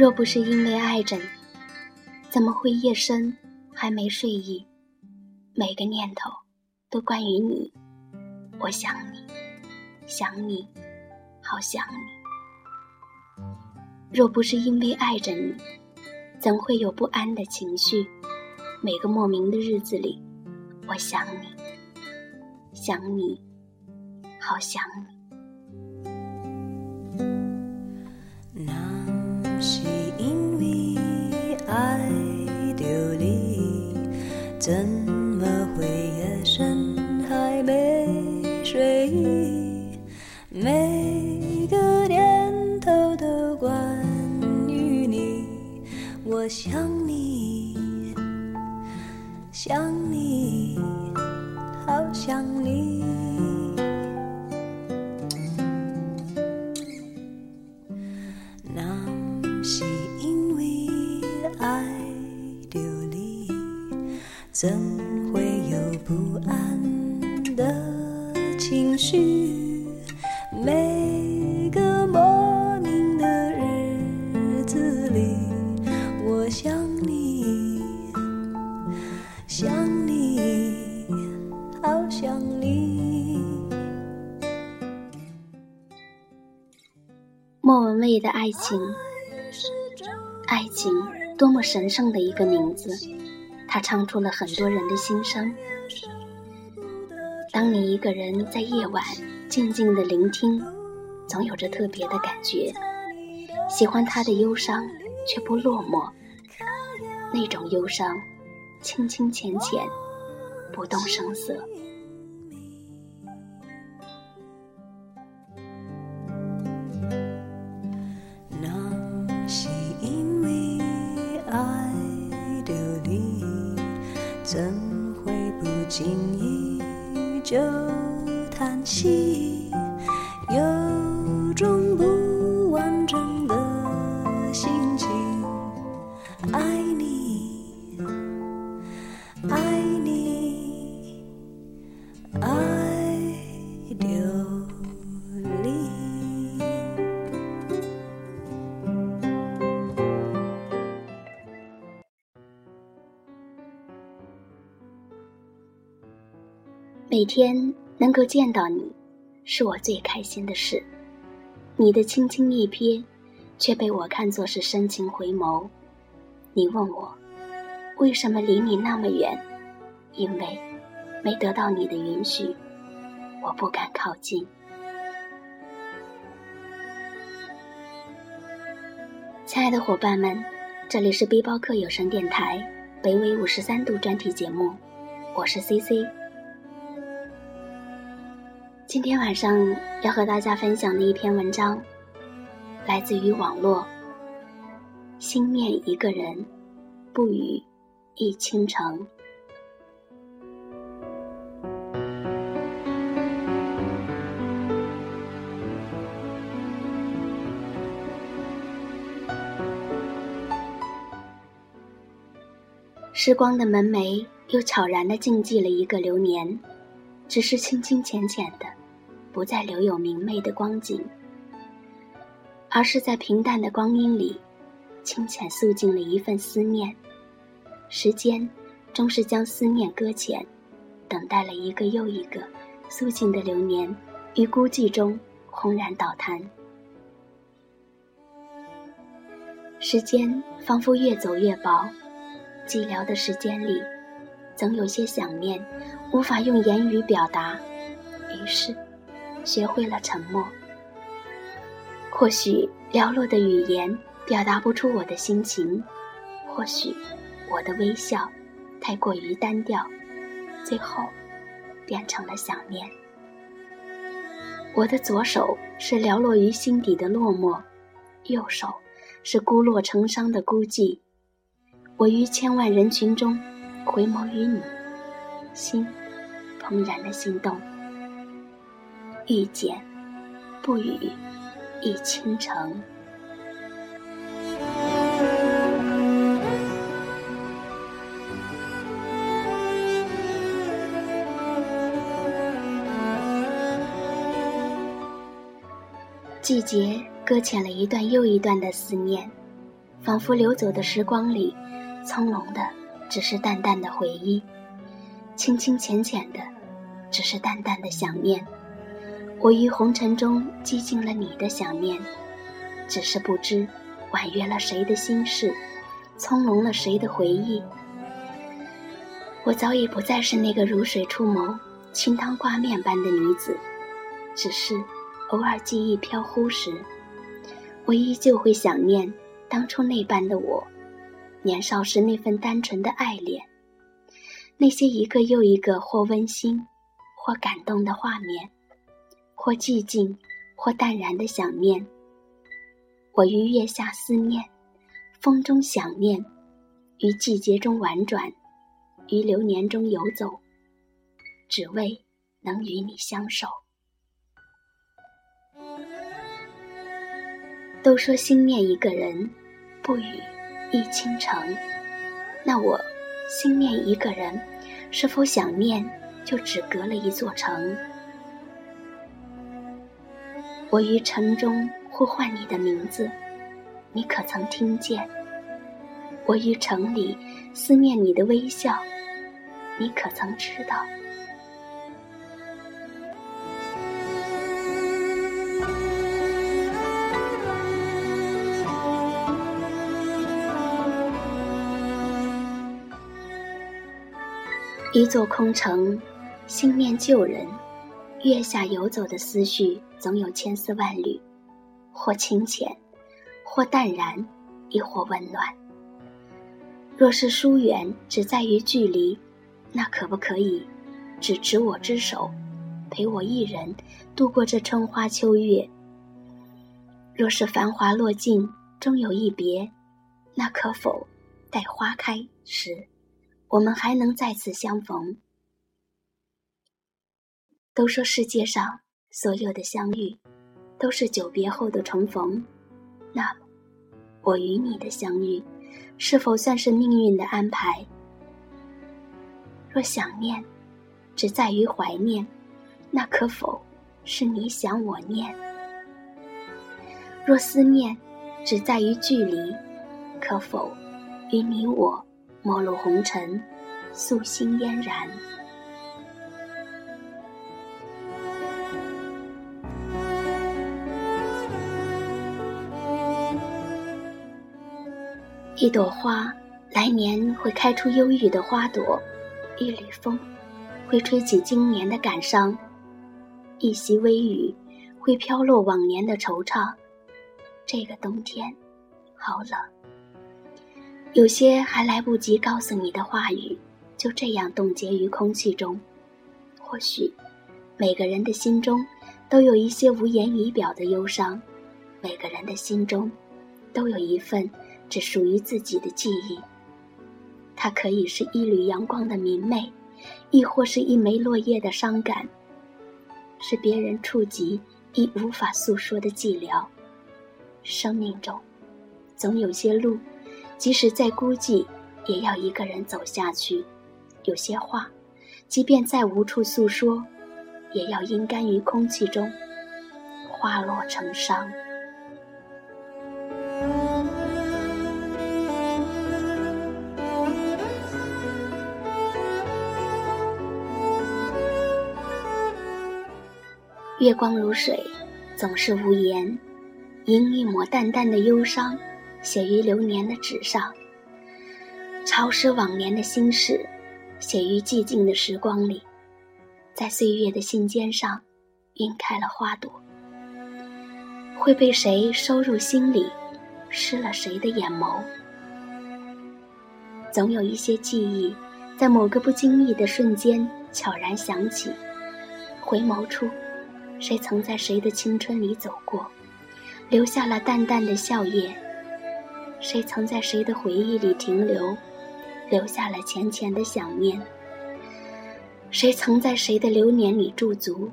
若不是因为爱着你，怎么会夜深还没睡意，每个念头都关于你？我想你，想你，好想你。若不是因为爱着你，怎会有不安的情绪？每个莫名的日子里，我想你，想你，好想你。我想你，想你，爱情，爱情多么神圣的一个名字。它唱出了很多人的心声。当你一个人在夜晚静静的聆听，总有着特别的感觉。喜欢他的忧伤，却不落寞。那种忧伤，清清浅浅，不动声色。怎会不经意就叹息？有种不每天能够见到你，是我最开心的事。你的轻轻一瞥，却被我看作是深情回眸。你问我，为什么离你那么远？因为没得到你的允许，我不敢靠近。亲爱的伙伴们，这里是背包客有声电台北纬五十三度专题节目，我是 C C。今天晚上要和大家分享的一篇文章，来自于网络。心念一个人，不语一倾城。时光的门楣又悄然的静寂了一个流年，只是清清浅浅的。不再留有明媚的光景，而是在平淡的光阴里，清浅诉尽了一份思念。时间终是将思念搁浅，等待了一个又一个肃静的流年，于孤寂中轰然倒塌。时间仿佛越走越薄，寂寥的时间里，总有些想念，无法用言语表达，于是。学会了沉默，或许寥落的语言表达不出我的心情，或许我的微笑太过于单调，最后变成了想念。我的左手是寥落于心底的落寞，右手是孤落成伤的孤寂。我于千万人群中回眸于你，心怦然的心动。遇见，不语，一倾城。季节搁浅了一段又一段的思念，仿佛流走的时光里，葱茏的只是淡淡的回忆，清清浅浅的只是淡淡的想念。我于红尘中寂静了你的想念，只是不知婉约了谁的心事，葱茏了谁的回忆。我早已不再是那个如水出眸、清汤挂面般的女子，只是偶尔记忆飘忽时，我依旧会想念。当初那般的我，年少时那份单纯的爱恋，那些一个又一个或温馨、或感动的画面，或寂静、或淡然的想念，我于月下思念，风中想念，于季节中婉转，于流年中游走，只为能与你相守。都说心念一个人。不语忆倾城，那我心念一个人，是否想念就只隔了一座城？我于城中呼唤你的名字，你可曾听见？我于城里思念你的微笑，你可曾知道？一座空城，心念旧人，月下游走的思绪总有千丝万缕，或清浅，或淡然，亦或温暖。若是疏远只在于距离，那可不可以只执我之手，陪我一人度过这春花秋月？若是繁华落尽终有一别，那可否待花开时？我们还能再次相逢。都说世界上所有的相遇，都是久别后的重逢。那么，我与你的相遇，是否算是命运的安排？若想念只在于怀念，那可否是你想我念？若思念只在于距离，可否与你我？陌路红尘，素心嫣然。一朵花，来年会开出忧郁的花朵；一缕风，会吹起今年的感伤；一袭微雨，会飘落往年的惆怅。这个冬天，好冷。有些还来不及告诉你的话语，就这样冻结于空气中。或许，每个人的心中都有一些无言以表的忧伤，每个人的心中都有一份只属于自己的记忆。它可以是一缕阳光的明媚，亦或是一枚落叶的伤感，是别人触及亦无法诉说的寂寥。生命中，总有些路。即使再孤寂，也要一个人走下去。有些话，即便再无处诉说，也要阴干于空气中，花落成殇。月光如水，总是无言，因一抹淡淡的忧伤。写于流年的纸上，潮湿往年的心事，写于寂静的时光里，在岁月的信笺上，晕开了花朵。会被谁收入心里，湿了谁的眼眸？总有一些记忆，在某个不经意的瞬间悄然响起，回眸处，谁曾在谁的青春里走过，留下了淡淡的笑靥。谁曾在谁的回忆里停留，留下了浅浅的想念？谁曾在谁的流年里驻足，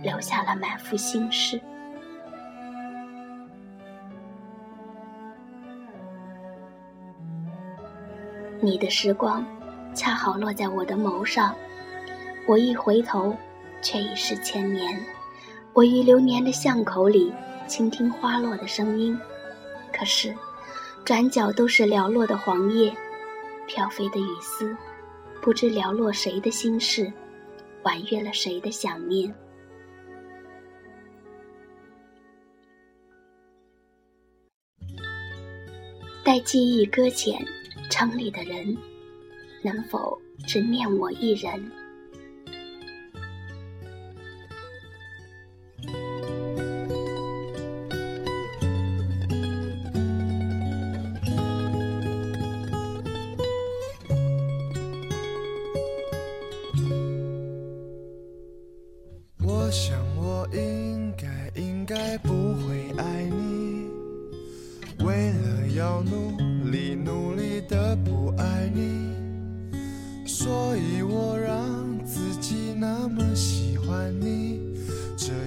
留下了满腹心事？你的时光，恰好落在我的眸上，我一回头，却已是千年。我于流年的巷口里，倾听花落的声音，可是。转角都是寥落的黄叶，飘飞的雨丝，不知寥落谁的心事，婉约了谁的想念。待记忆搁浅，城里的人，能否只念我一人？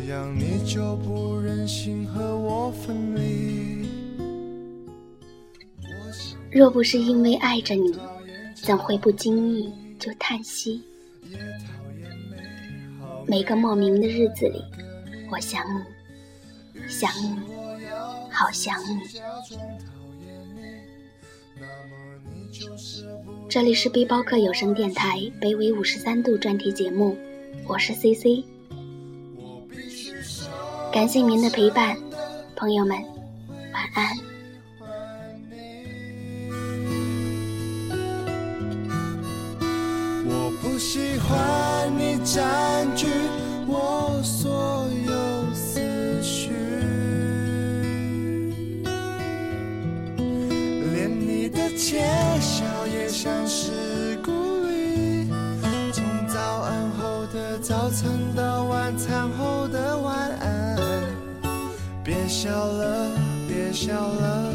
样你就不忍心和我分离。若不是因为爱着你，怎会不经意就叹息？每个莫名的日子里，我想你，想你，好想你。这里是背包客有声电台北纬五十三度专题节目，我是 C C，感谢您的陪伴，朋友们，晚安。我不喜欢你占据我所有思绪，连你的窃笑也像是故意。从早安后的早餐到晚餐后，笑了，别笑了，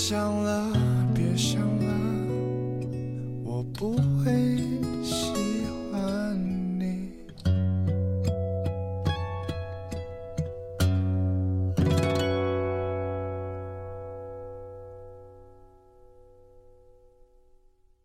想了，别想了，我不会